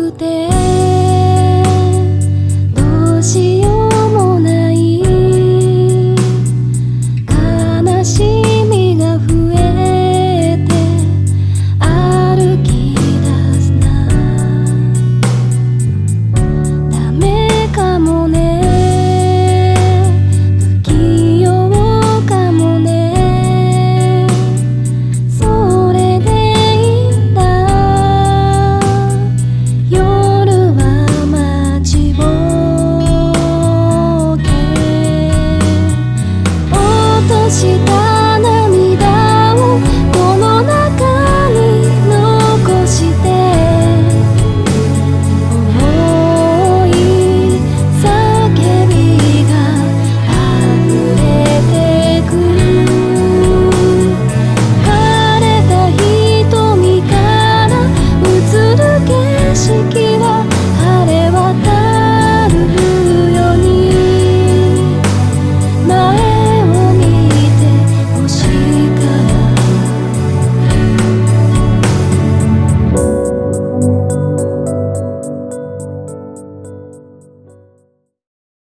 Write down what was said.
くて景色